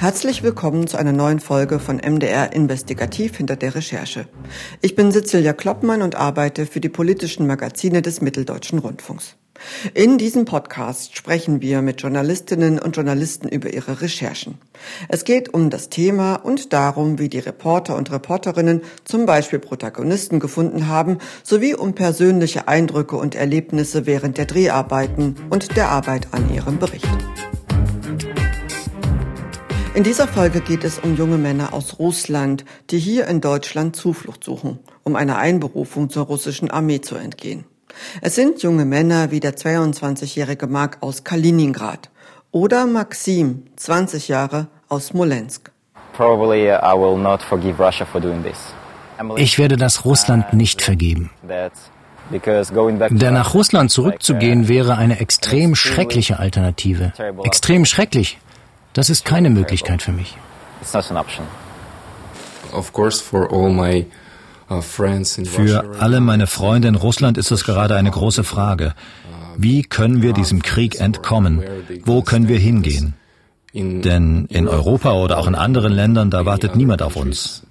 Herzlich willkommen zu einer neuen Folge von MDR Investigativ hinter der Recherche. Ich bin Cecilia Kloppmann und arbeite für die politischen Magazine des Mitteldeutschen Rundfunks. In diesem Podcast sprechen wir mit Journalistinnen und Journalisten über ihre Recherchen. Es geht um das Thema und darum, wie die Reporter und Reporterinnen zum Beispiel Protagonisten gefunden haben, sowie um persönliche Eindrücke und Erlebnisse während der Dreharbeiten und der Arbeit an ihrem Bericht. In dieser Folge geht es um junge Männer aus Russland, die hier in Deutschland Zuflucht suchen, um einer Einberufung zur russischen Armee zu entgehen. Es sind junge Männer wie der 22-jährige Mark aus Kaliningrad oder Maxim, 20 Jahre, aus Smolensk. Ich werde das Russland nicht vergeben. Denn nach Russland zurückzugehen wäre eine extrem schreckliche Alternative. Extrem schrecklich. Das ist keine Möglichkeit für mich. Uh, für alle meine Freunde in Russland ist es gerade eine große Frage. Wie können wir diesem Krieg entkommen? Wo können wir hingehen? Denn in Europa oder auch in anderen Ländern, da wartet niemand auf uns.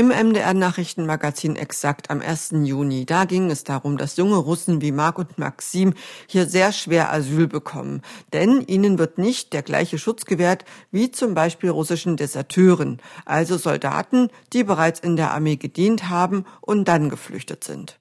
Im MDR-Nachrichtenmagazin Exakt am 1. Juni, da ging es darum, dass junge Russen wie Mark und Maxim hier sehr schwer Asyl bekommen. Denn ihnen wird nicht der gleiche Schutz gewährt wie zum Beispiel russischen Deserteuren, also Soldaten, die bereits in der Armee gedient haben und dann geflüchtet sind.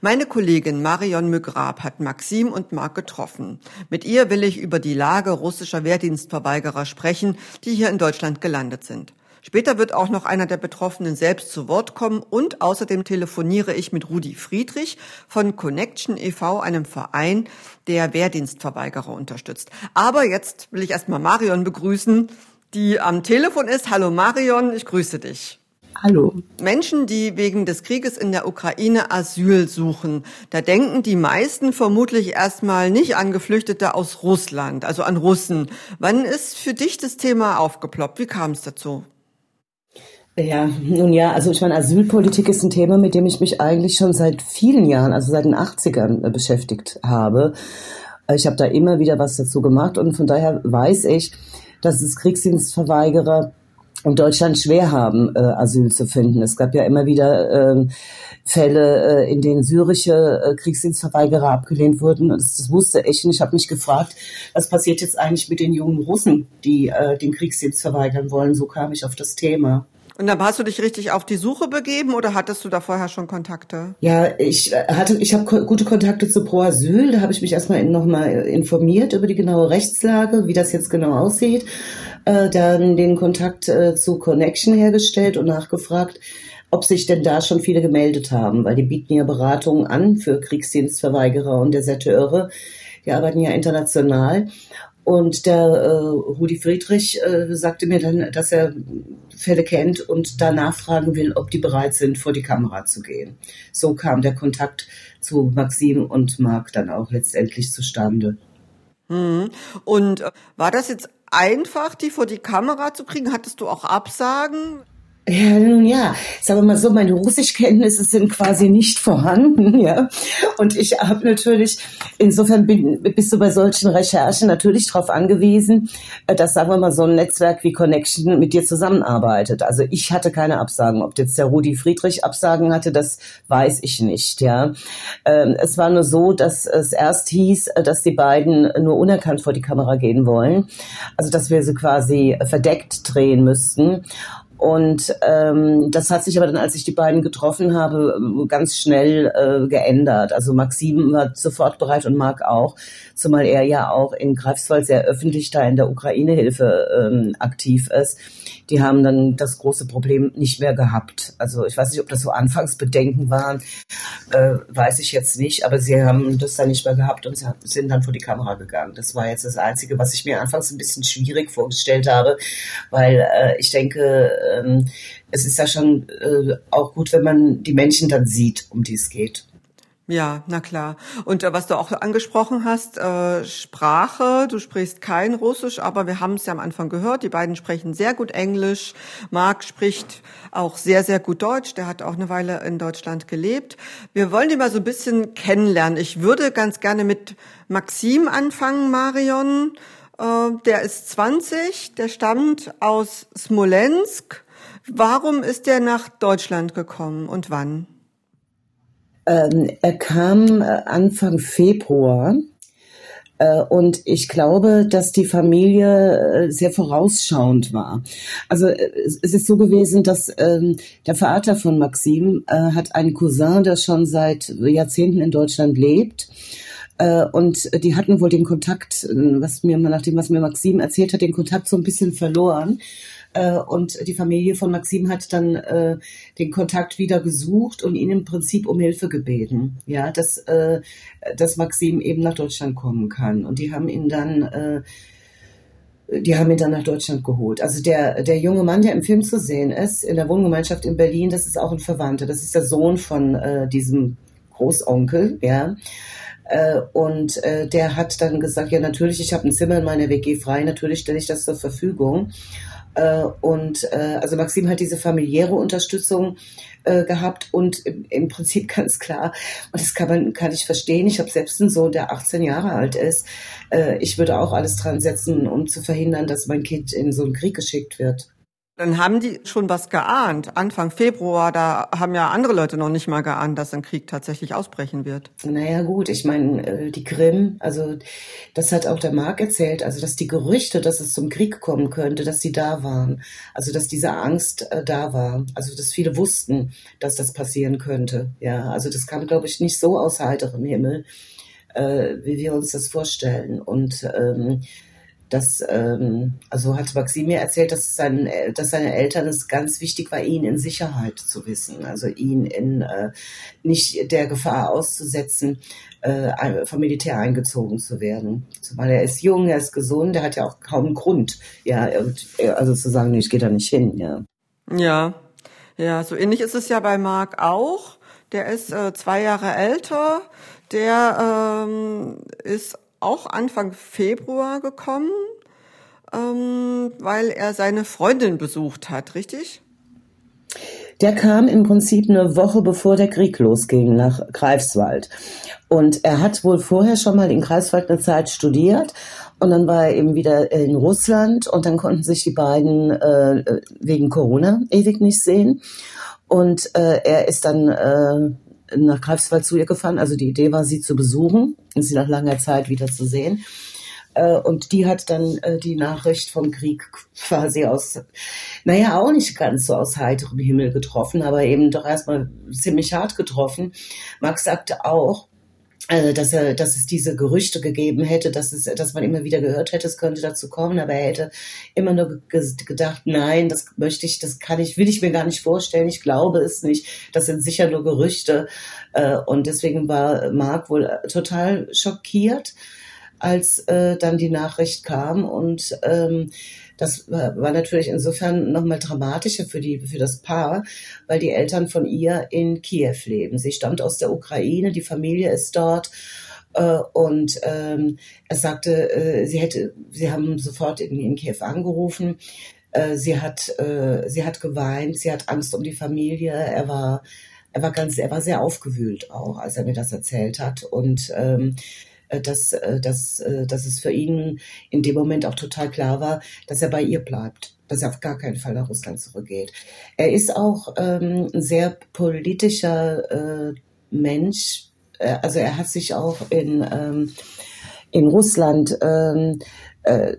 Meine Kollegin Marion Mügrab hat Maxim und Mark getroffen. Mit ihr will ich über die Lage russischer Wehrdienstverweigerer sprechen, die hier in Deutschland gelandet sind. Später wird auch noch einer der Betroffenen selbst zu Wort kommen und außerdem telefoniere ich mit Rudi Friedrich von Connection e.V., einem Verein, der Wehrdienstverweigerer unterstützt. Aber jetzt will ich erstmal Marion begrüßen, die am Telefon ist. Hallo Marion, ich grüße dich. Hallo. Menschen, die wegen des Krieges in der Ukraine Asyl suchen, da denken die meisten vermutlich erstmal nicht an Geflüchtete aus Russland, also an Russen. Wann ist für dich das Thema aufgeploppt? Wie kam es dazu? Ja, nun ja, also ich meine, Asylpolitik ist ein Thema, mit dem ich mich eigentlich schon seit vielen Jahren, also seit den 80ern äh, beschäftigt habe. Äh, ich habe da immer wieder was dazu gemacht und von daher weiß ich, dass es Kriegsdienstverweigerer in Deutschland schwer haben, äh, Asyl zu finden. Es gab ja immer wieder äh, Fälle, äh, in denen syrische äh, Kriegsdienstverweigerer abgelehnt wurden. Das, das wusste ich. Und ich habe mich gefragt, was passiert jetzt eigentlich mit den jungen Russen, die äh, den Kriegsdienst verweigern wollen. So kam ich auf das Thema. Und dann hast du dich richtig auf die Suche begeben oder hattest du da vorher schon Kontakte? Ja, ich äh, hatte, ich habe gute Kontakte zu Pro Asyl. Da habe ich mich erstmal nochmal informiert über die genaue Rechtslage, wie das jetzt genau aussieht. Äh, dann den Kontakt äh, zu Connection hergestellt und nachgefragt, ob sich denn da schon viele gemeldet haben, weil die bieten ja Beratungen an für Kriegsdienstverweigerer und Deserteure. Die arbeiten ja international. Und der äh, Rudi Friedrich äh, sagte mir dann, dass er Fälle kennt und da nachfragen will, ob die bereit sind, vor die Kamera zu gehen. So kam der Kontakt zu Maxim und Marc dann auch letztendlich zustande. Mhm. Und äh, war das jetzt einfach, die vor die Kamera zu kriegen? Hattest du auch Absagen? Ja, nun ja, sagen wir mal so, meine Russischkenntnisse sind quasi nicht vorhanden, ja. Und ich habe natürlich, insofern bin, bist du bei solchen Recherchen natürlich darauf angewiesen, äh, dass, sagen wir mal, so ein Netzwerk wie Connection mit dir zusammenarbeitet. Also ich hatte keine Absagen. Ob jetzt der Rudi Friedrich Absagen hatte, das weiß ich nicht, ja. Ähm, es war nur so, dass es erst hieß, äh, dass die beiden nur unerkannt vor die Kamera gehen wollen. Also, dass wir sie quasi verdeckt drehen müssten. Und ähm, das hat sich aber dann, als ich die beiden getroffen habe, ganz schnell äh, geändert. Also Maxim war sofort bereit und Marc auch, zumal er ja auch in Greifswald sehr öffentlich da in der Ukraine-Hilfe ähm, aktiv ist die haben dann das große Problem nicht mehr gehabt. Also ich weiß nicht, ob das so Anfangsbedenken waren, äh, weiß ich jetzt nicht, aber sie haben das dann nicht mehr gehabt und sind dann vor die Kamera gegangen. Das war jetzt das Einzige, was ich mir anfangs ein bisschen schwierig vorgestellt habe, weil äh, ich denke, ähm, es ist ja schon äh, auch gut, wenn man die Menschen dann sieht, um die es geht. Ja, na klar. Und äh, was du auch angesprochen hast, äh, Sprache, du sprichst kein Russisch, aber wir haben es ja am Anfang gehört, die beiden sprechen sehr gut Englisch. Marc spricht auch sehr, sehr gut Deutsch, der hat auch eine Weile in Deutschland gelebt. Wir wollen die mal so ein bisschen kennenlernen. Ich würde ganz gerne mit Maxim anfangen, Marion. Äh, der ist 20, der stammt aus Smolensk. Warum ist der nach Deutschland gekommen und wann? Ähm, er kam äh, Anfang Februar äh, und ich glaube, dass die Familie äh, sehr vorausschauend war. Also es ist so gewesen, dass ähm, der Vater von Maxim hat einen Cousin, der schon seit Jahrzehnten in Deutschland lebt. Und die hatten wohl den Kontakt, was mir, nach was mir Maxim erzählt hat, den Kontakt so ein bisschen verloren. Äh, und die Familie von Maxim hat dann äh, den Kontakt wieder gesucht und ihn im Prinzip um Hilfe gebeten, ja, dass, äh, dass Maxim eben nach Deutschland kommen kann. Und die haben ihn dann äh, die haben ihn dann nach Deutschland geholt. Also der, der junge Mann, der im Film zu sehen ist, in der Wohngemeinschaft in Berlin, das ist auch ein Verwandter. Das ist der Sohn von äh, diesem Großonkel, ja. Äh, und äh, der hat dann gesagt, ja natürlich, ich habe ein Zimmer in meiner WG frei, natürlich stelle ich das zur Verfügung. Äh, und äh, also Maxim hat diese familiäre Unterstützung äh, gehabt und im, im, Prinzip ganz klar, und das kann man kann ich verstehen, ich habe selbst einen Sohn, der 18 Jahre alt ist. Äh, ich würde auch alles dran setzen, um zu verhindern, dass mein Kind in so einen Krieg geschickt wird. Dann haben die schon was geahnt. Anfang Februar, da haben ja andere Leute noch nicht mal geahnt, dass ein Krieg tatsächlich ausbrechen wird. Naja gut, ich meine, äh, die Krim, also das hat auch der Marc erzählt, also dass die Gerüchte, dass es zum Krieg kommen könnte, dass die da waren. Also dass diese Angst äh, da war. Also dass viele wussten, dass das passieren könnte. Ja, also das kam, glaube ich, nicht so aus heiterem Himmel, äh, wie wir uns das vorstellen. Und ähm, dass, ähm, also hat Maxim mir erzählt, dass, sein, dass seine Eltern es ganz wichtig war, ihn in Sicherheit zu wissen, also ihn in äh, nicht der Gefahr auszusetzen, äh, vom Militär eingezogen zu werden. Zumal er ist jung, er ist gesund, er hat ja auch kaum Grund, ja, also zu sagen, ich gehe da nicht hin, ja. Ja, ja, so ähnlich ist es ja bei Marc auch. Der ist äh, zwei Jahre älter. Der ähm, ist auch Anfang Februar gekommen, ähm, weil er seine Freundin besucht hat, richtig? Der kam im Prinzip eine Woche bevor der Krieg losging nach Greifswald. Und er hat wohl vorher schon mal in Greifswald eine Zeit studiert und dann war er eben wieder in Russland und dann konnten sich die beiden äh, wegen Corona ewig nicht sehen. Und äh, er ist dann äh, nach Greifswald zu ihr gefahren. Also die Idee war, sie zu besuchen und sie nach langer Zeit wieder zu sehen. Äh, und die hat dann äh, die Nachricht vom Krieg quasi aus, naja, auch nicht ganz so aus heiterem Himmel getroffen, aber eben doch erstmal ziemlich hart getroffen. Max sagte auch, also, dass er, dass es diese Gerüchte gegeben hätte, dass es, dass man immer wieder gehört hätte, es könnte dazu kommen, aber er hätte immer nur gedacht, nein, das möchte ich, das kann ich, will ich mir gar nicht vorstellen, ich glaube es nicht, das sind sicher nur Gerüchte, äh, und deswegen war Mark wohl total schockiert, als äh, dann die Nachricht kam. Und ähm, das war natürlich insofern nochmal dramatischer für die, für das Paar, weil die Eltern von ihr in Kiew leben. Sie stammt aus der Ukraine, die Familie ist dort. Äh, und ähm, er sagte, äh, sie hätte, sie haben sofort in, in Kiew angerufen. Äh, sie hat, äh, sie hat geweint, sie hat Angst um die Familie. Er war, er war ganz, er war sehr aufgewühlt auch, als er mir das erzählt hat. Und ähm, äh, dass, äh, dass, äh, dass es für ihn in dem Moment auch total klar war, dass er bei ihr bleibt, dass er auf gar keinen Fall nach Russland zurückgeht. Er ist auch ähm, ein sehr politischer äh, Mensch. Also er hat sich auch in, ähm, in Russland, ähm, äh,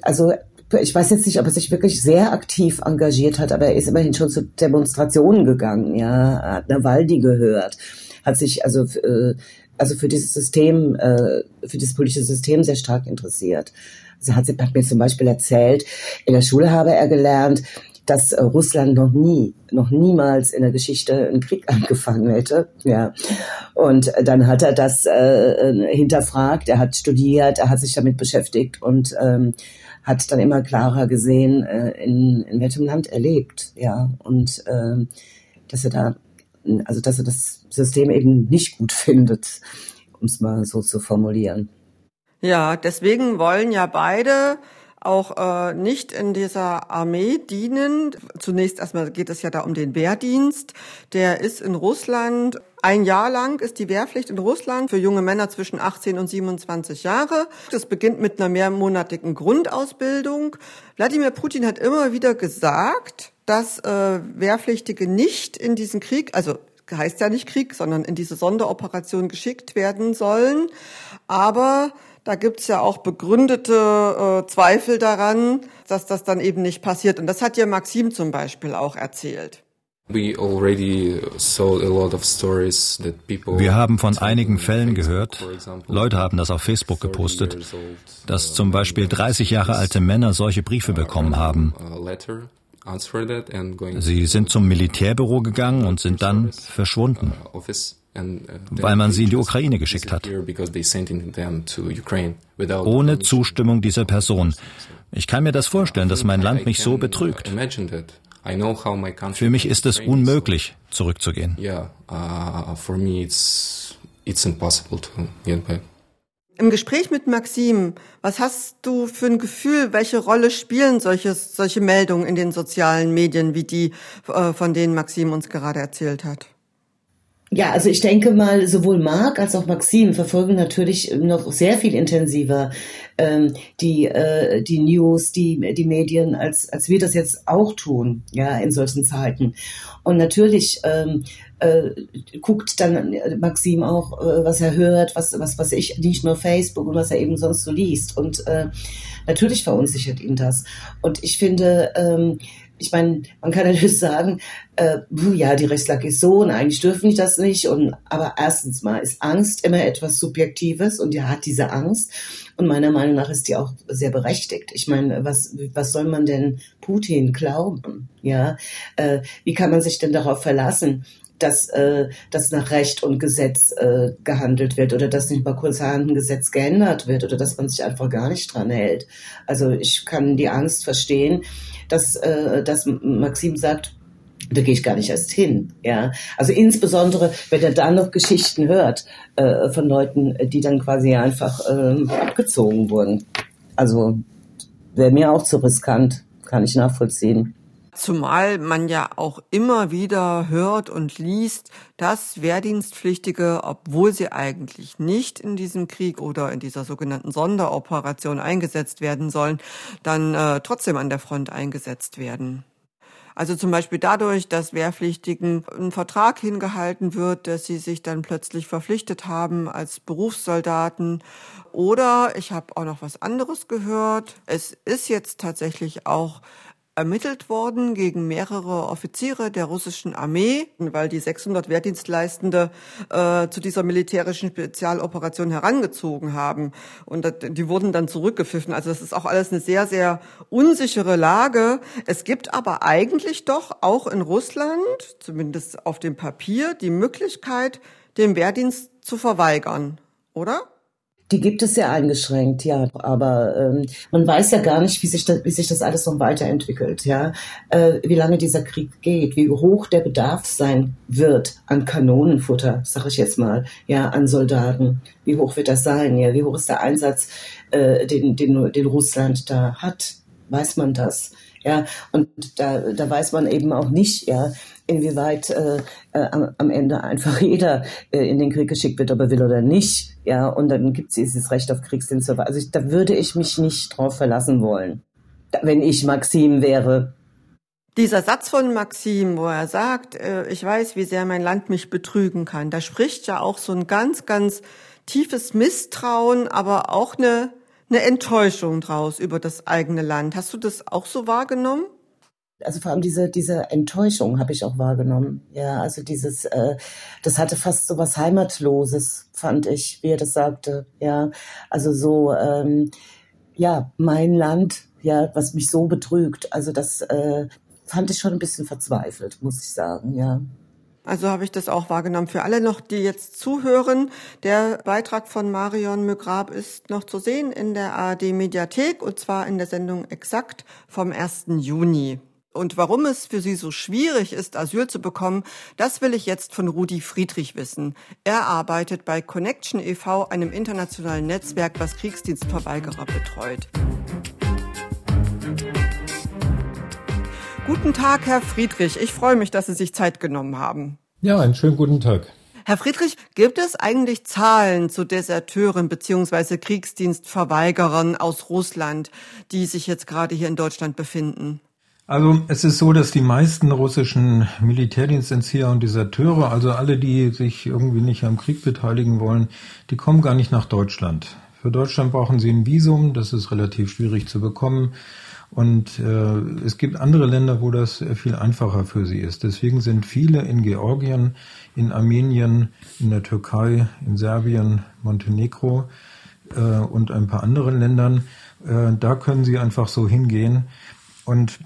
also ich weiß jetzt nicht, ob er sich wirklich sehr aktiv engagiert hat, aber er ist immerhin schon zu Demonstrationen gegangen, ja, hat Nawalny gehört, hat sich also äh, also für dieses System, äh, für dieses politische System sehr stark interessiert. Also hat, sie, hat mir zum Beispiel erzählt, in der Schule habe er gelernt, dass äh, Russland noch nie, noch niemals in der Geschichte einen Krieg angefangen hätte. Ja. Und dann hat er das äh, hinterfragt, er hat studiert, er hat sich damit beschäftigt und ähm, hat dann immer klarer gesehen, äh, in, in welchem Land er lebt. Ja. Und äh, dass er da also dass er das System eben nicht gut findet, um es mal so zu formulieren. Ja, deswegen wollen ja beide auch äh, nicht in dieser Armee dienen. Zunächst erstmal geht es ja da um den Wehrdienst. Der ist in Russland ein Jahr lang ist die Wehrpflicht in Russland für junge Männer zwischen 18 und 27 Jahre. Das beginnt mit einer mehrmonatigen Grundausbildung. Wladimir Putin hat immer wieder gesagt, dass äh, Wehrpflichtige nicht in diesen Krieg, also heißt ja nicht Krieg, sondern in diese Sonderoperation geschickt werden sollen. Aber da gibt's ja auch begründete äh, Zweifel daran, dass das dann eben nicht passiert. Und das hat ja Maxim zum Beispiel auch erzählt. Wir haben von einigen Fällen gehört, Leute haben das auf Facebook gepostet, dass zum Beispiel 30 Jahre alte Männer solche Briefe bekommen haben. Sie sind zum Militärbüro gegangen und sind dann verschwunden. Uh, weil man sie in die Ukraine geschickt hat. Ohne Zustimmung dieser Person. Ich kann mir das vorstellen, dass mein Land mich so betrügt. Für mich ist es unmöglich, zurückzugehen. Uh, Im Gespräch mit Maxim, was hast du für ein Gefühl, welche Rolle spielen solche, solche Meldungen in den sozialen Medien, wie die, äh, von denen Maxim uns gerade erzählt hat? Ja, also ich denke mal, sowohl Marc als auch Maxim verfolgen natürlich noch sehr viel intensiver ähm, die, äh, die News, die, die Medien, als, als wir das jetzt auch tun, ja, in solchen Zeiten. Und natürlich ähm, äh, guckt dann Maxim auch, äh, was er hört, was, was, was ich, nicht nur Facebook und was er eben sonst so liest. Und äh, natürlich verunsichert ihn das. Und ich finde, ähm, ich meine, man kann natürlich sagen, äh, ja, die Rechtslage ist so und eigentlich dürfen die das nicht. Und aber erstens mal ist Angst immer etwas Subjektives und er hat diese Angst. Und meiner Meinung nach ist die auch sehr berechtigt. Ich meine, was, was soll man denn Putin glauben? Ja, äh, wie kann man sich denn darauf verlassen? dass, äh, dass nach Recht und Gesetz äh, gehandelt wird oder dass nicht mal kurzerhand ein Gesetz geändert wird oder dass man sich einfach gar nicht dran hält. Also ich kann die Angst verstehen, dass, äh, dass Maxim sagt, da gehe ich gar nicht erst hin. Ja, also insbesondere, wenn er dann noch Geschichten hört äh, von Leuten, die dann quasi einfach äh, abgezogen wurden. Also wäre mir auch zu riskant, kann ich nachvollziehen. Zumal man ja auch immer wieder hört und liest, dass Wehrdienstpflichtige, obwohl sie eigentlich nicht in diesem Krieg oder in dieser sogenannten Sonderoperation eingesetzt werden sollen, dann äh, trotzdem an der Front eingesetzt werden. Also zum Beispiel dadurch, dass Wehrpflichtigen ein Vertrag hingehalten wird, dass sie sich dann plötzlich verpflichtet haben als Berufssoldaten. Oder ich habe auch noch was anderes gehört. Es ist jetzt tatsächlich auch ermittelt worden gegen mehrere Offiziere der russischen Armee, weil die 600 Wehrdienstleistende äh, zu dieser militärischen Spezialoperation herangezogen haben. Und das, die wurden dann zurückgepfiffen. Also das ist auch alles eine sehr, sehr unsichere Lage. Es gibt aber eigentlich doch auch in Russland, zumindest auf dem Papier, die Möglichkeit, den Wehrdienst zu verweigern, oder? Die gibt es sehr eingeschränkt, ja. Aber ähm, man weiß ja gar nicht, wie sich das, wie sich das alles noch weiterentwickelt, ja. Äh, wie lange dieser Krieg geht, wie hoch der Bedarf sein wird an Kanonenfutter, sag ich jetzt mal, ja, an Soldaten. Wie hoch wird das sein, ja? Wie hoch ist der Einsatz, äh, den, den, den Russland da hat? Weiß man das? Ja, und da, da weiß man eben auch nicht, ja, inwieweit äh, äh, am Ende einfach jeder äh, in den Krieg geschickt wird, ob er will oder nicht. Ja, und dann gibt es dieses Recht auf Kriegsdienst. Also ich, da würde ich mich nicht drauf verlassen wollen, wenn ich Maxim wäre. Dieser Satz von Maxim, wo er sagt, äh, ich weiß, wie sehr mein Land mich betrügen kann, da spricht ja auch so ein ganz, ganz tiefes Misstrauen, aber auch eine, eine Enttäuschung draus über das eigene Land. Hast du das auch so wahrgenommen? Also vor allem diese diese Enttäuschung habe ich auch wahrgenommen. Ja, also dieses, äh, das hatte fast so was Heimatloses, fand ich, wie er das sagte. Ja, also so, ähm, ja, mein Land, ja, was mich so betrügt. Also das äh, fand ich schon ein bisschen verzweifelt, muss ich sagen. Ja. Also habe ich das auch wahrgenommen. Für alle noch, die jetzt zuhören, der Beitrag von Marion Mögrab ist noch zu sehen in der ARD Mediathek und zwar in der Sendung Exakt vom 1. Juni. Und warum es für sie so schwierig ist, Asyl zu bekommen, das will ich jetzt von Rudi Friedrich wissen. Er arbeitet bei Connection e.V., einem internationalen Netzwerk, was Kriegsdienstverweigerer betreut. Guten Tag, Herr Friedrich. Ich freue mich, dass Sie sich Zeit genommen haben. Ja, einen schönen guten Tag. Herr Friedrich, gibt es eigentlich Zahlen zu Deserteuren bzw. Kriegsdienstverweigerern aus Russland, die sich jetzt gerade hier in Deutschland befinden? Also es ist so, dass die meisten russischen Militärdienstentzieher und Deserteure, also alle, die sich irgendwie nicht am Krieg beteiligen wollen, die kommen gar nicht nach Deutschland. Für Deutschland brauchen sie ein Visum, das ist relativ schwierig zu bekommen. Und äh, es gibt andere Länder, wo das viel einfacher für sie ist. Deswegen sind viele in Georgien, in Armenien, in der Türkei, in Serbien, Montenegro äh, und ein paar anderen Ländern. Äh, da können sie einfach so hingehen. Und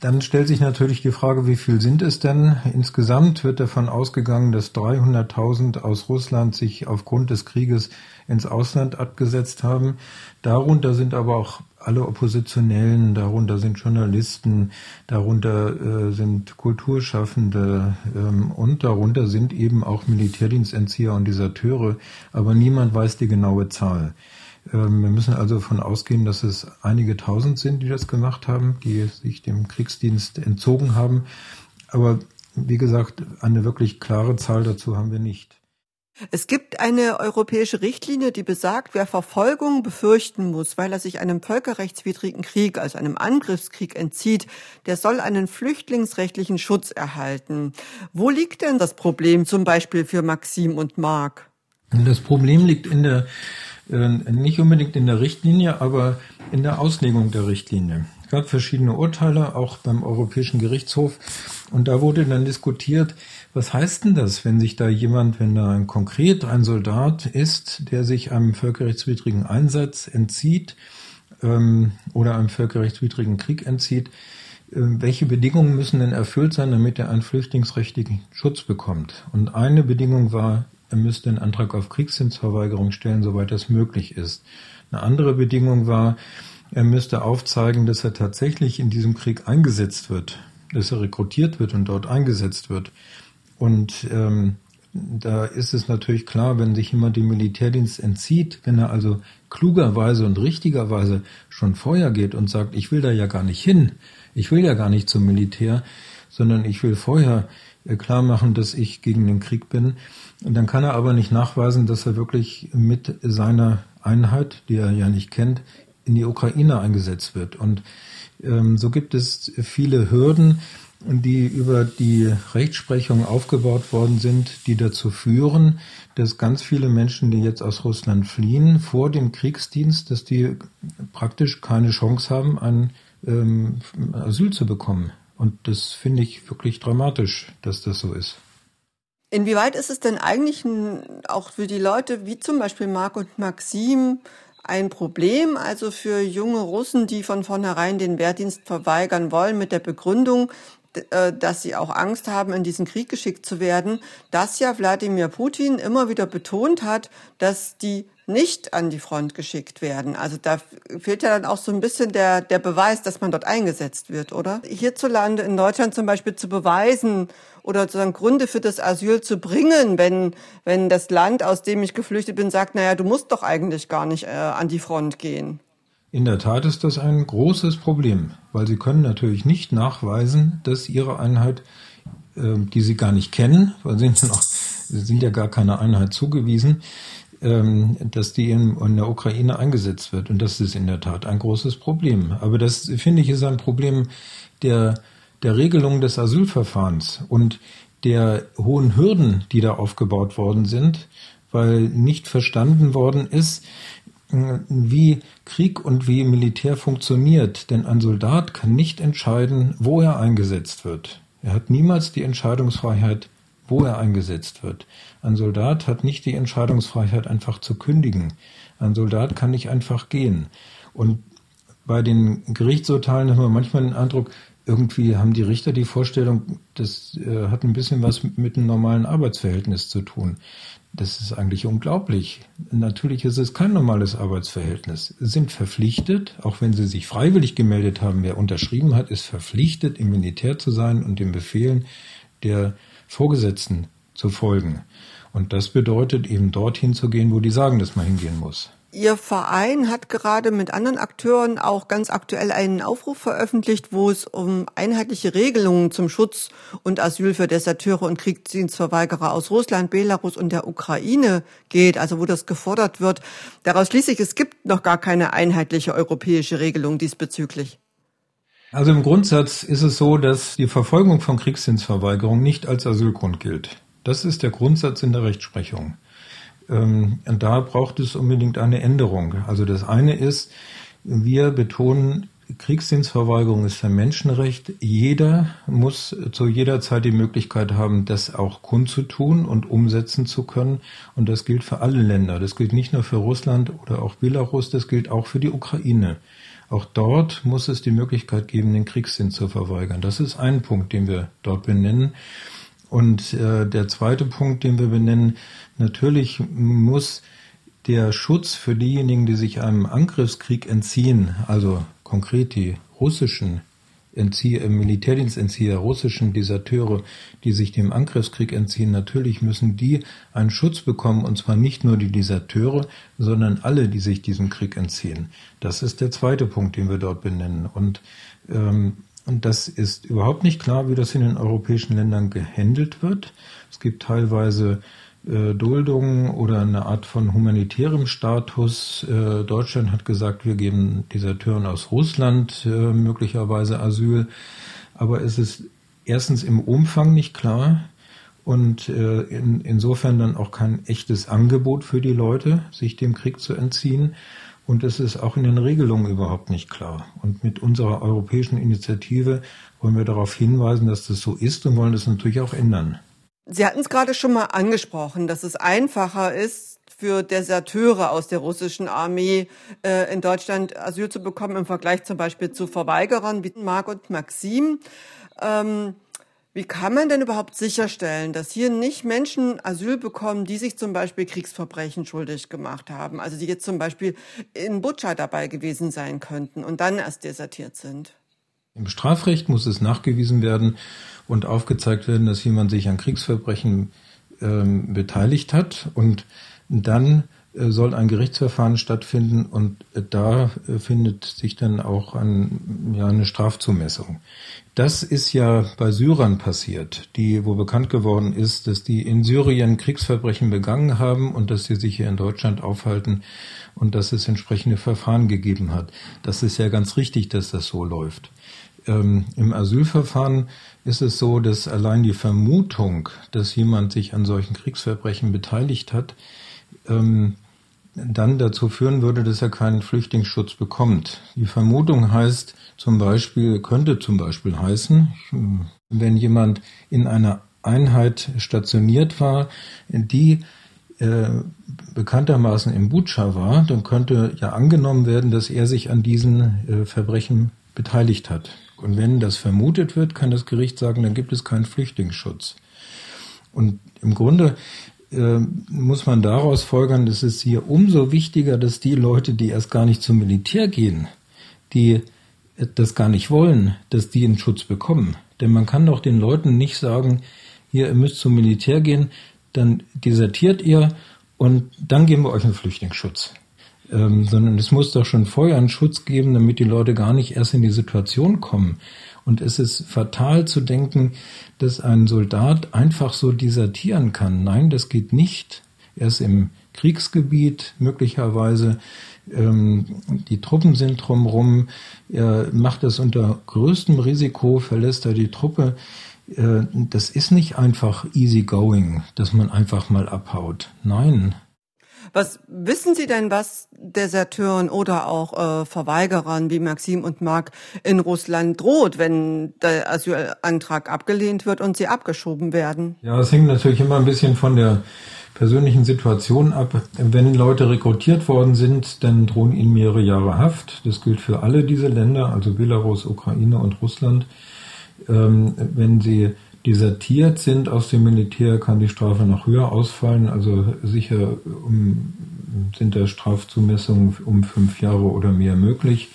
dann stellt sich natürlich die Frage, wie viel sind es denn? Insgesamt wird davon ausgegangen, dass 300.000 aus Russland sich aufgrund des Krieges ins Ausland abgesetzt haben. Darunter sind aber auch alle Oppositionellen, darunter sind Journalisten, darunter äh, sind Kulturschaffende ähm, und darunter sind eben auch Militärdienstentzieher und Deserteure, aber niemand weiß die genaue Zahl. Ähm, wir müssen also davon ausgehen, dass es einige tausend sind, die das gemacht haben, die sich dem Kriegsdienst entzogen haben. Aber wie gesagt, eine wirklich klare Zahl dazu haben wir nicht. Es gibt eine europäische Richtlinie, die besagt, wer Verfolgung befürchten muss, weil er sich einem völkerrechtswidrigen Krieg, also einem Angriffskrieg entzieht, der soll einen flüchtlingsrechtlichen Schutz erhalten. Wo liegt denn das Problem zum Beispiel für Maxim und Mark? Das Problem liegt in der nicht unbedingt in der Richtlinie, aber in der Auslegung der Richtlinie. Es gab verschiedene Urteile, auch beim Europäischen Gerichtshof. Und da wurde dann diskutiert, was heißt denn das, wenn sich da jemand, wenn da ein konkret ein Soldat ist, der sich einem völkerrechtswidrigen Einsatz entzieht ähm, oder einem völkerrechtswidrigen Krieg entzieht, äh, welche Bedingungen müssen denn erfüllt sein, damit er einen flüchtlingsrechtlichen Schutz bekommt? Und eine Bedingung war er müsste einen Antrag auf Kriegsdienstverweigerung stellen, soweit das möglich ist. Eine andere Bedingung war, er müsste aufzeigen, dass er tatsächlich in diesem Krieg eingesetzt wird, dass er rekrutiert wird und dort eingesetzt wird. Und ähm, da ist es natürlich klar, wenn sich jemand dem Militärdienst entzieht, wenn er also klugerweise und richtigerweise schon vorher geht und sagt, ich will da ja gar nicht hin, ich will ja gar nicht zum Militär, sondern ich will vorher klar machen, dass ich gegen den Krieg bin. Und dann kann er aber nicht nachweisen, dass er wirklich mit seiner Einheit, die er ja nicht kennt, in die Ukraine eingesetzt wird. Und ähm, so gibt es viele Hürden, die über die Rechtsprechung aufgebaut worden sind, die dazu führen, dass ganz viele Menschen, die jetzt aus Russland fliehen, vor dem Kriegsdienst, dass die praktisch keine Chance haben, ein ähm, Asyl zu bekommen. Und das finde ich wirklich dramatisch, dass das so ist. Inwieweit ist es denn eigentlich auch für die Leute wie zum Beispiel Marc und Maxim ein Problem, also für junge Russen, die von vornherein den Wehrdienst verweigern wollen mit der Begründung, äh, dass sie auch Angst haben, in diesen Krieg geschickt zu werden, dass ja Wladimir Putin immer wieder betont hat, dass die nicht an die Front geschickt werden. Also da fehlt ja dann auch so ein bisschen der, der Beweis, dass man dort eingesetzt wird, oder? Hierzulande in Deutschland zum Beispiel zu beweisen oder sozusagen Gründe für das Asyl zu bringen, wenn, wenn das Land, aus dem ich geflüchtet bin, sagt, naja, du musst doch eigentlich gar nicht äh, an die Front gehen. In der Tat ist das ein großes Problem, weil sie können natürlich nicht nachweisen, dass ihre Einheit, äh, die sie gar nicht kennen, weil sie sind, noch, sie sind ja gar keine Einheit zugewiesen, dass die in, in, der Ukraine eingesetzt wird. Und das ist in der Tat ein großes Problem. Aber das, finde ich, ist ein Problem der, der Regelung des Asylverfahrens und der hohen Hürden, die da aufgebaut worden sind, weil nicht verstanden worden ist, äh, wie Krieg und wie Militär funktioniert. Denn ein Soldat kann nicht entscheiden, wo er eingesetzt wird. Er hat niemals die Entscheidungsfreiheit, wo er eingesetzt wird. Ein Soldat hat nicht die Entscheidungsfreiheit, einfach zu kündigen. Ein Soldat kann nicht einfach gehen. Und bei den Gerichtsurteilen haben wir manchmal den Eindruck, irgendwie haben die Richter die Vorstellung, das äh, hat ein bisschen was mit einem normalen Arbeitsverhältnis zu tun. Das ist eigentlich unglaublich. Natürlich ist es kein normales Arbeitsverhältnis. Sie sind verpflichtet, auch wenn sie sich freiwillig gemeldet haben, wer unterschrieben hat, ist verpflichtet, im Militär zu sein und den Befehlen der Vorgesetzten zu folgen. Und das bedeutet eben dorthin zu gehen, wo die sagen, dass man hingehen muss. Ihr Verein hat gerade mit anderen Akteuren auch ganz aktuell einen Aufruf veröffentlicht, wo es um einheitliche Regelungen zum Schutz und Asyl für Deserteure und Kriegsdienstverweigerer aus Russland, Belarus und der Ukraine geht, also wo das gefordert wird. Daraus schließlich, es gibt noch gar keine einheitliche europäische Regelung diesbezüglich. Also im Grundsatz ist es so, dass die Verfolgung von Kriegsdienstverweigerung nicht als Asylgrund gilt. Das ist der Grundsatz in der Rechtsprechung. Ähm, und da braucht es unbedingt eine Änderung. Also das eine ist, wir betonen, Kriegsdienstverweigerung ist ein Menschenrecht. Jeder muss zu jeder Zeit die Möglichkeit haben, das auch kundzutun und umsetzen zu können. Und das gilt für alle Länder. Das gilt nicht nur für Russland oder auch Belarus, das gilt auch für die Ukraine. Auch dort muss es die Möglichkeit geben, den Kriegsdienst zu verweigern. Das ist ein Punkt, den wir dort benennen. Und äh, der zweite Punkt, den wir benennen, natürlich muss der Schutz für diejenigen, die sich einem Angriffskrieg entziehen, also konkret die russischen Entzieher, äh, Militärdienstentzieher, russischen Deserteure, die sich dem Angriffskrieg entziehen, natürlich müssen die einen Schutz bekommen, und zwar nicht nur die Deserteure, sondern alle, die sich diesem Krieg entziehen. Das ist der zweite Punkt, den wir dort benennen. Und ähm, und das ist überhaupt nicht klar, wie das in den europäischen Ländern gehandelt wird. Es gibt teilweise äh, Duldungen oder eine Art von humanitärem Status. Äh, Deutschland hat gesagt, wir geben Deserteuren aus Russland äh, möglicherweise Asyl. Aber es ist erstens im Umfang nicht klar und in, insofern dann auch kein echtes Angebot für die Leute, sich dem Krieg zu entziehen. Und es ist auch in den Regelungen überhaupt nicht klar. Und mit unserer europäischen Initiative wollen wir darauf hinweisen, dass das so ist und wollen das natürlich auch ändern. Sie hatten es gerade schon mal angesprochen, dass es einfacher ist, für Deserteure aus der russischen Armee äh, in Deutschland Asyl zu bekommen im Vergleich zum Beispiel zu Verweigerern wie Marc und Maxim. Ähm, wie kann man denn überhaupt sicherstellen, dass hier nicht Menschen Asyl bekommen, die sich zum Beispiel Kriegsverbrechen schuldig gemacht haben, also die jetzt zum Beispiel in Butscha dabei gewesen sein könnten und dann erst desertiert sind? Im Strafrecht muss es nachgewiesen werden und aufgezeigt werden, dass jemand sich an Kriegsverbrechen ähm, beteiligt hat und dann äh, soll ein Gerichtsverfahren stattfinden und äh, da äh, findet sich dann auch ein, ja, eine Strafzumessung. Das ist ja bei Syrern passiert, die, wo bekannt geworden ist, dass die in Syrien Kriegsverbrechen begangen haben und dass sie sich hier in Deutschland aufhalten und dass es entsprechende Verfahren gegeben hat. Das ist ja ganz richtig, dass das so läuft. Ähm, Im Asylverfahren ist es so, dass allein die Vermutung, dass jemand sich an solchen Kriegsverbrechen beteiligt hat, ähm, dann dazu führen würde, dass er keinen Flüchtlingsschutz bekommt. Die Vermutung heißt zum Beispiel, könnte zum Beispiel heißen, wenn jemand in einer Einheit stationiert war, die äh, bekanntermaßen im Butscha war, dann könnte ja angenommen werden, dass er sich an diesen äh, Verbrechen beteiligt hat. Und wenn das vermutet wird, kann das Gericht sagen, dann gibt es keinen Flüchtlingsschutz. Und im Grunde äh, muss man daraus folgern, dass es hier umso wichtiger, dass die Leute, die erst gar nicht zum Militär gehen, die das gar nicht wollen, dass die einen Schutz bekommen. Denn man kann doch den Leuten nicht sagen, hier, ihr müsst zum Militär gehen, dann desertiert ihr und dann geben wir euch einen Flüchtlingsschutz. Ähm, sondern es muss doch schon vorher einen Schutz geben, damit die Leute gar nicht erst in die Situation kommen, und es ist fatal zu denken, dass ein Soldat einfach so desertieren kann. Nein, das geht nicht. Er ist im Kriegsgebiet möglicherweise. Ähm, die Truppen sind drumherum. Er macht das unter größtem Risiko, verlässt er die Truppe. Äh, das ist nicht einfach easy going, dass man einfach mal abhaut. Nein, was wissen Sie denn, was Deserteuren oder auch äh, Verweigerern wie Maxim und Mark in Russland droht, wenn der Asylantrag abgelehnt wird und sie abgeschoben werden? Ja, es hängt natürlich immer ein bisschen von der persönlichen Situation ab. Wenn Leute rekrutiert worden sind, dann drohen ihnen mehrere Jahre Haft. Das gilt für alle diese Länder, also Belarus, Ukraine und Russland. Ähm, wenn sie desertiert sind aus dem Militär, kann die Strafe noch höher ausfallen. Also sicher um, sind da Strafzumessungen um fünf Jahre oder mehr möglich.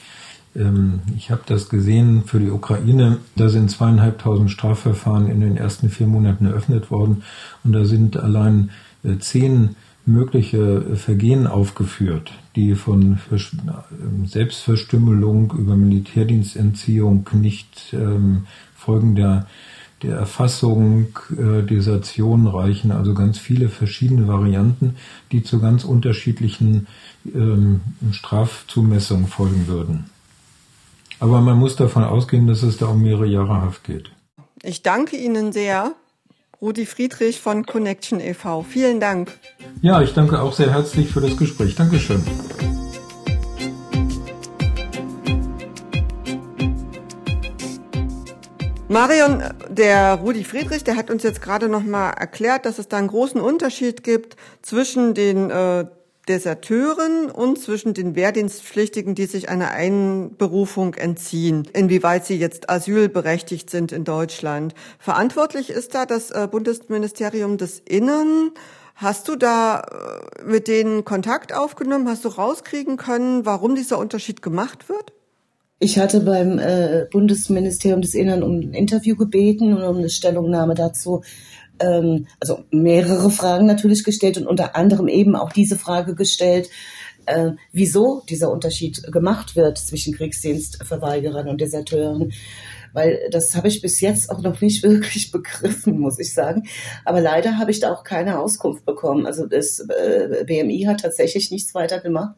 Ähm, ich habe das gesehen für die Ukraine. Da sind zweieinhalbtausend Strafverfahren in den ersten vier Monaten eröffnet worden und da sind allein äh, zehn mögliche Vergehen aufgeführt, die von ähm, Selbstverstümmelung über Militärdienstentziehung nicht ähm, Folgen der, der Erfassung, äh, Desertion reichen, also ganz viele verschiedene Varianten, die zu ganz unterschiedlichen ähm, Strafzumessungen folgen würden. Aber man muss davon ausgehen, dass es da um mehrere Jahre Haft geht. Ich danke Ihnen sehr. Rudi Friedrich von Connection e.V. Vielen Dank. Ja, ich danke auch sehr herzlich für das Gespräch. Dankeschön. Marion, der Rudi Friedrich, der hat uns jetzt gerade noch mal erklärt, dass es da einen großen Unterschied gibt zwischen den äh, Deserteuren und zwischen den Wehrdienstpflichtigen, die sich einer Einberufung entziehen, inwieweit sie jetzt asylberechtigt sind in Deutschland. Verantwortlich ist da das äh, Bundesministerium des Innern. Hast du da äh, mit denen Kontakt aufgenommen? Hast du rauskriegen können, warum dieser Unterschied gemacht wird? Ich hatte beim äh, Bundesministerium des Innern um ein Interview gebeten und um eine Stellungnahme dazu. Ähm, also mehrere Fragen natürlich gestellt und unter anderem eben auch diese Frage gestellt, äh, wieso dieser Unterschied gemacht wird zwischen Kriegsdienstverweigerern und Deserteuren. Weil das habe ich bis jetzt auch noch nicht wirklich begriffen, muss ich sagen. Aber leider habe ich da auch keine Auskunft bekommen. Also das äh, BMI hat tatsächlich nichts weiter gemacht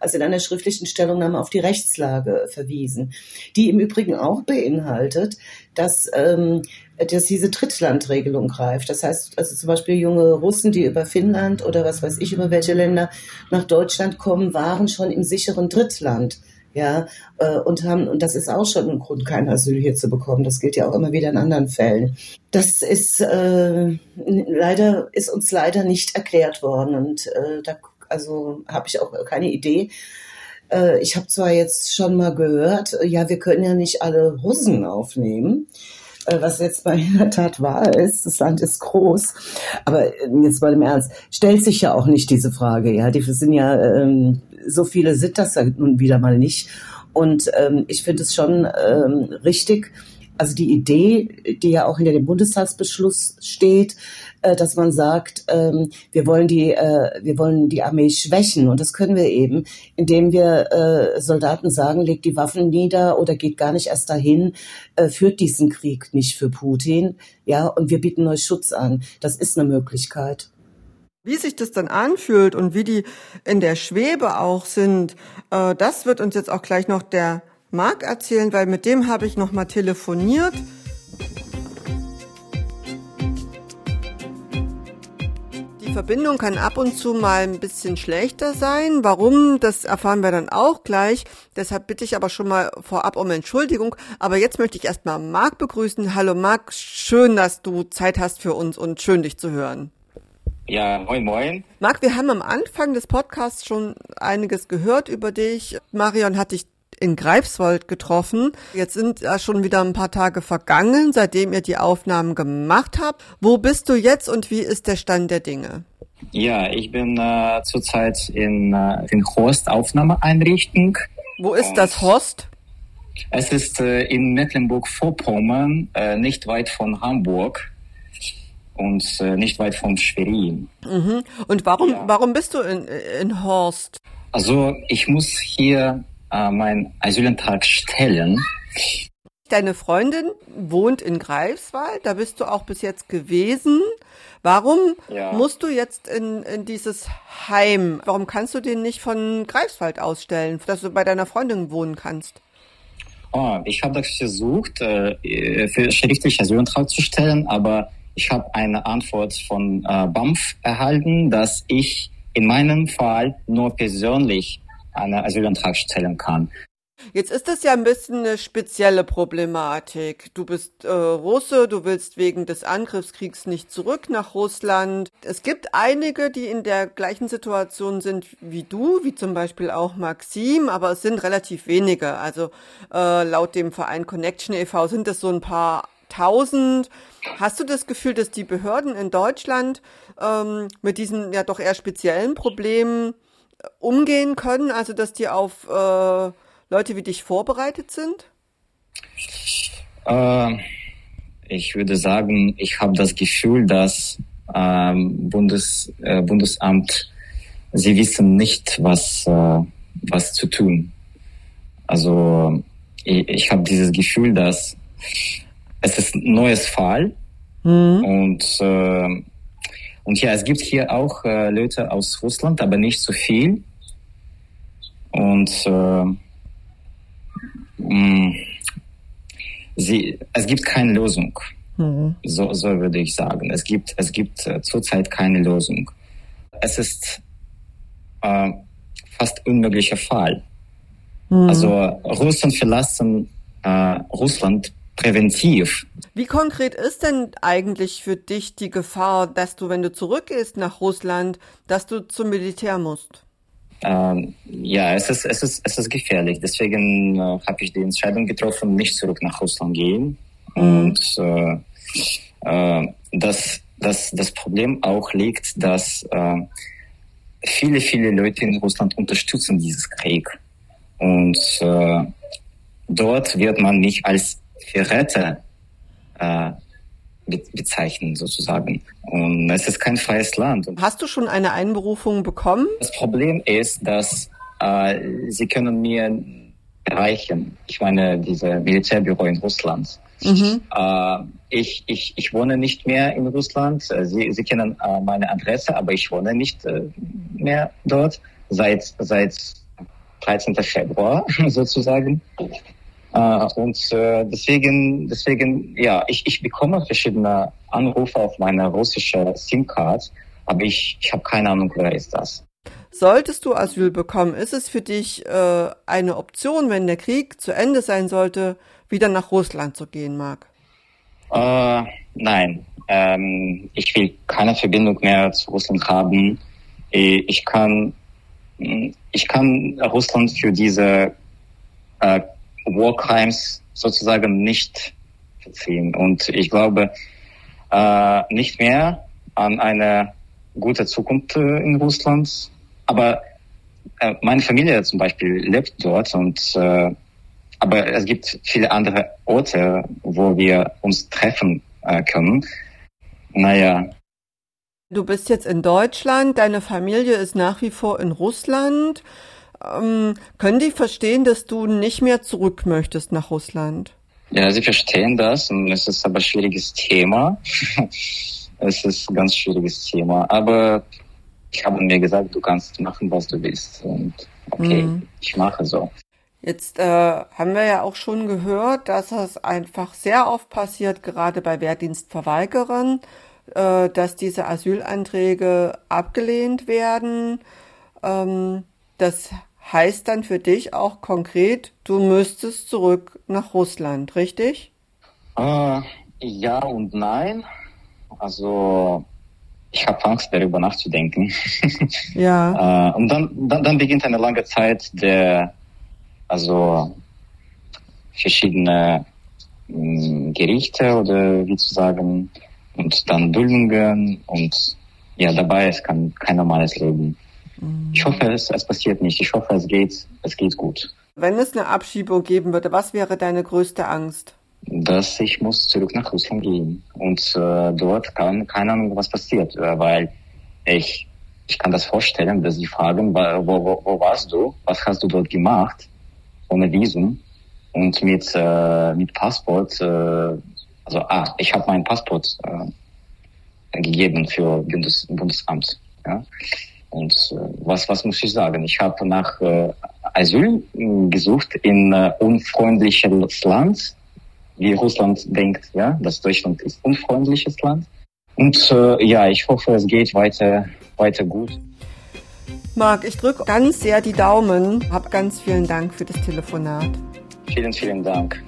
als in einer schriftlichen Stellungnahme auf die Rechtslage verwiesen, die im Übrigen auch beinhaltet, dass, ähm, dass diese Drittlandregelung greift. Das heißt, also zum Beispiel junge Russen, die über Finnland oder was weiß ich, über welche Länder nach Deutschland kommen, waren schon im sicheren Drittland ja, äh, und haben, und das ist auch schon ein Grund, kein Asyl hier zu bekommen. Das gilt ja auch immer wieder in anderen Fällen. Das ist äh, leider, ist uns leider nicht erklärt worden und äh, da also habe ich auch keine Idee. Äh, ich habe zwar jetzt schon mal gehört, äh, ja, wir können ja nicht alle Russen aufnehmen äh, was jetzt bei der Tat wahr ist. Das Land ist groß. Aber jetzt mal im Ernst, stellt sich ja auch nicht diese Frage. Ja, die sind ja, ähm, so viele sind das ja nun wieder mal nicht. Und ähm, ich finde es schon ähm, richtig, also die Idee, die ja auch hinter dem Bundestagsbeschluss steht, äh, dass man sagt, ähm, wir wollen die, äh, wir wollen die Armee schwächen und das können wir eben, indem wir äh, Soldaten sagen, legt die Waffen nieder oder geht gar nicht erst dahin, äh, führt diesen Krieg nicht für Putin, ja, und wir bieten euch Schutz an. Das ist eine Möglichkeit. Wie sich das dann anfühlt und wie die in der Schwebe auch sind, äh, das wird uns jetzt auch gleich noch der Marc erzählen, weil mit dem habe ich noch mal telefoniert. Verbindung kann ab und zu mal ein bisschen schlechter sein. Warum, das erfahren wir dann auch gleich. Deshalb bitte ich aber schon mal vorab um Entschuldigung. Aber jetzt möchte ich erstmal Marc begrüßen. Hallo Marc, schön, dass du Zeit hast für uns und schön dich zu hören. Ja, moin, moin. Marc, wir haben am Anfang des Podcasts schon einiges gehört über dich. Marion hat dich in Greifswald getroffen. Jetzt sind ja schon wieder ein paar Tage vergangen, seitdem ihr die Aufnahmen gemacht habt. Wo bist du jetzt und wie ist der Stand der Dinge? Ja, ich bin äh, zurzeit in, äh, in Horst Aufnahmeeinrichtung. Wo ist das Horst? Es ist äh, in Mecklenburg-Vorpommern, äh, nicht weit von Hamburg und äh, nicht weit von Schwerin. Mhm. Und warum, ja. warum bist du in, in Horst? Also ich muss hier äh, meinen Asylantrag stellen. Deine Freundin wohnt in Greifswald, da bist du auch bis jetzt gewesen. Warum ja. musst du jetzt in, in dieses Heim? Warum kannst du den nicht von Greifswald ausstellen, dass du bei deiner Freundin wohnen kannst? Oh, ich habe das versucht, äh, für schriftlich Asylantrag zu stellen, aber ich habe eine Antwort von äh, BAMF erhalten, dass ich in meinem Fall nur persönlich einen Asylantrag stellen kann. Jetzt ist das ja ein bisschen eine spezielle Problematik. Du bist äh, Russe, du willst wegen des Angriffskriegs nicht zurück nach Russland. Es gibt einige, die in der gleichen Situation sind wie du, wie zum Beispiel auch Maxim, aber es sind relativ wenige. Also äh, laut dem Verein Connection e.V. sind es so ein paar tausend. Hast du das Gefühl, dass die Behörden in Deutschland ähm, mit diesen ja doch eher speziellen Problemen umgehen können? Also dass die auf äh, Leute wie dich vorbereitet sind? Äh, ich würde sagen, ich habe das Gefühl, dass ähm, Bundes, äh, Bundesamt, sie wissen nicht, was, äh, was zu tun. Also ich, ich habe dieses Gefühl, dass es ist ein neues Fall mhm. und äh, und ja, es gibt hier auch äh, Leute aus Russland, aber nicht so viel. Und äh, Mm, sie, es gibt keine Lösung. Mhm. So, so würde ich sagen. Es gibt, es gibt äh, zurzeit keine Lösung. Es ist äh, fast unmöglicher Fall. Mhm. Also Russland verlassen äh, Russland präventiv. Wie konkret ist denn eigentlich für dich die Gefahr, dass du, wenn du zurückgehst nach Russland, dass du zum Militär musst? Ähm, ja, es ist, es, ist, es ist gefährlich. Deswegen äh, habe ich die Entscheidung getroffen, nicht zurück nach Russland gehen. Mhm. Und äh, äh, das, das, das Problem auch liegt, dass äh, viele, viele Leute in Russland unterstützen dieses Krieg. Und äh, dort wird man mich als Verräter äh, bezeichnen sozusagen. Und es ist kein freies Land. Hast du schon eine Einberufung bekommen? Das Problem ist, dass äh, sie können mir erreichen. Ich meine, diese Militärbüro in Russland. Mhm. Äh, ich, ich, ich wohne nicht mehr in Russland. Sie, sie kennen äh, meine Adresse, aber ich wohne nicht äh, mehr dort seit, seit 13. Februar sozusagen. Äh, und äh, deswegen, deswegen, ja, ich, ich bekomme verschiedene Anrufe auf meiner russischen SIM-Card, aber ich, ich habe keine Ahnung, wer ist das. Solltest du Asyl bekommen, ist es für dich äh, eine Option, wenn der Krieg zu Ende sein sollte, wieder nach Russland zu gehen, Marc? Äh, nein, ähm, ich will keine Verbindung mehr zu Russland haben. Ich kann, ich kann Russland für diese äh, War Crimes sozusagen nicht verziehen. Und ich glaube äh, nicht mehr an eine gute Zukunft äh, in Russland. Aber äh, meine Familie zum Beispiel lebt dort und äh, aber es gibt viele andere Orte, wo wir uns treffen äh, können. Naja. Du bist jetzt in Deutschland, deine Familie ist nach wie vor in Russland. Ähm, können die verstehen, dass du nicht mehr zurück möchtest nach Russland? Ja, sie verstehen das und es ist aber ein schwieriges Thema. es ist ein ganz schwieriges Thema. Aber ich habe mir gesagt, du kannst machen, was du willst. Und okay, mhm. ich mache so. Jetzt äh, haben wir ja auch schon gehört, dass es einfach sehr oft passiert, gerade bei Wehrdienstverweigerern, äh, dass diese Asylanträge abgelehnt werden. Ähm, das heißt dann für dich auch konkret, du müsstest zurück nach Russland, richtig? Äh, ja und nein. Also ich habe Angst, darüber nachzudenken. Ja. äh, und dann, dann, dann beginnt eine lange Zeit der, also verschiedene mh, hm, Gerichte oder wie zu sagen, und dann Duldungen und ja, dabei ist kein, kein normales Leben. Ich hoffe, es, es passiert nicht. Ich hoffe, es geht, es geht gut. Wenn es eine Abschiebung geben würde, was wäre deine größte Angst? Dass ich muss zurück nach Russland gehen und äh, dort kann keine Ahnung, was passiert, äh, weil ich ich kann das vorstellen, dass sie fragen, wo, wo, wo warst du, was hast du dort gemacht, ohne Visum und mit äh, mit Passport, äh, also ah, ich habe mein Passport äh, gegeben für Bundes, Bundesamt, ja. Und äh, was, was muss ich sagen? Ich habe nach äh, Asyl äh, gesucht in äh, unfreundliches Land, wie Russland denkt, ja, dass Deutschland ist unfreundliches Land. Und äh, ja, ich hoffe, es geht weiter, weiter gut. Marc, ich drücke ganz sehr die Daumen. Hab ganz vielen Dank für das Telefonat. Vielen, vielen Dank.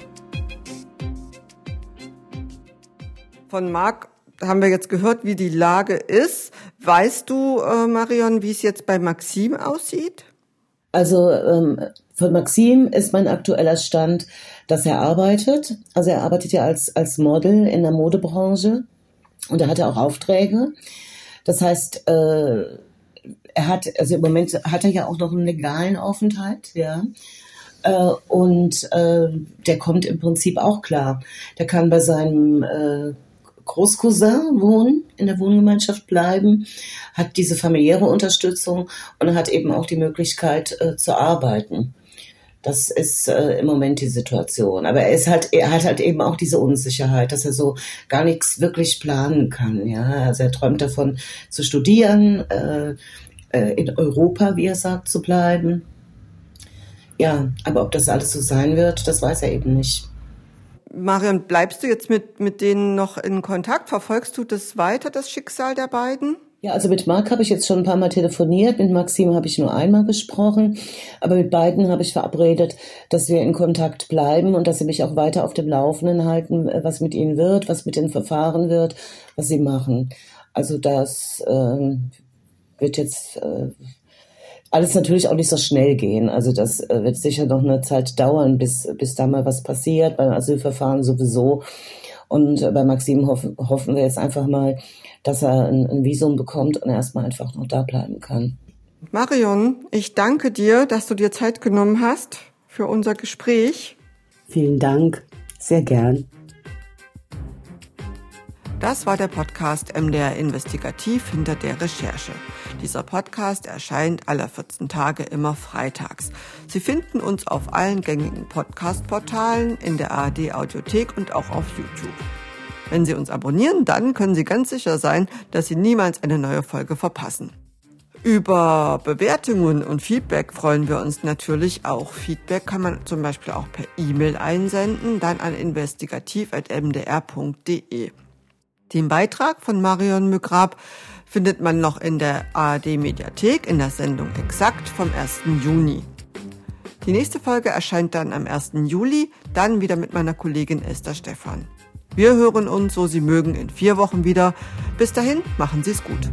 Von Marc haben wir jetzt gehört, wie die Lage ist. Weißt du, äh, Marion, wie es jetzt bei Maxim aussieht? Also ähm, von Maxim ist mein aktueller Stand, dass er arbeitet. Also er arbeitet ja als, als Model in der Modebranche und er hatte auch Aufträge. Das heißt, äh, er hat, also im Moment hat er ja auch noch einen legalen Aufenthalt, ja. Äh, und äh, der kommt im Prinzip auch klar. Der kann bei seinem äh, Großcousin wohnen, in der Wohngemeinschaft bleiben, hat diese familiäre Unterstützung und hat eben auch die Möglichkeit äh, zu arbeiten. Das ist äh, im Moment die Situation. Aber er ist halt, er hat halt eben auch diese Unsicherheit, dass er so gar nichts wirklich planen kann. Ja, also er träumt davon zu studieren, äh, äh, in Europa, wie er sagt, zu bleiben. Ja, aber ob das alles so sein wird, das weiß er eben nicht. Marion, bleibst du jetzt mit, mit denen noch in Kontakt? Verfolgst du das weiter, das Schicksal der beiden? Ja, also mit Marc habe ich jetzt schon ein paar Mal telefoniert, mit Maxim habe ich nur einmal gesprochen, aber mit beiden habe ich verabredet, dass wir in Kontakt bleiben und dass sie mich auch weiter auf dem Laufenden halten, äh, was mit ihnen wird, was mit den Verfahren wird, was sie machen. Also das ähm, wird jetzt äh, alles natürlich auch nicht so schnell gehen. Also das äh, wird sicher noch eine Zeit dauern, bis, bis da mal was passiert, beim Asylverfahren sowieso. Und äh, bei Maxim hoffen, hoffen wir jetzt einfach mal, dass er ein, ein Visum bekommt und erstmal einfach noch da bleiben kann. Marion, ich danke dir, dass du dir Zeit genommen hast für unser Gespräch. Vielen Dank, sehr gern. Das war der Podcast MDR Investigativ hinter der Recherche. Dieser Podcast erscheint alle 14 Tage immer freitags. Sie finden uns auf allen gängigen Podcast-Portalen, in der ARD Audiothek und auch auf YouTube. Wenn Sie uns abonnieren, dann können Sie ganz sicher sein, dass Sie niemals eine neue Folge verpassen. Über Bewertungen und Feedback freuen wir uns natürlich auch. Feedback kann man zum Beispiel auch per E-Mail einsenden, dann an investigativ.mdr.de. Den Beitrag von Marion Mügrab findet man noch in der ARD Mediathek in der Sendung Exakt vom 1. Juni. Die nächste Folge erscheint dann am 1. Juli, dann wieder mit meiner Kollegin Esther Stephan. Wir hören uns, so Sie mögen, in vier Wochen wieder. Bis dahin, machen Sie es gut.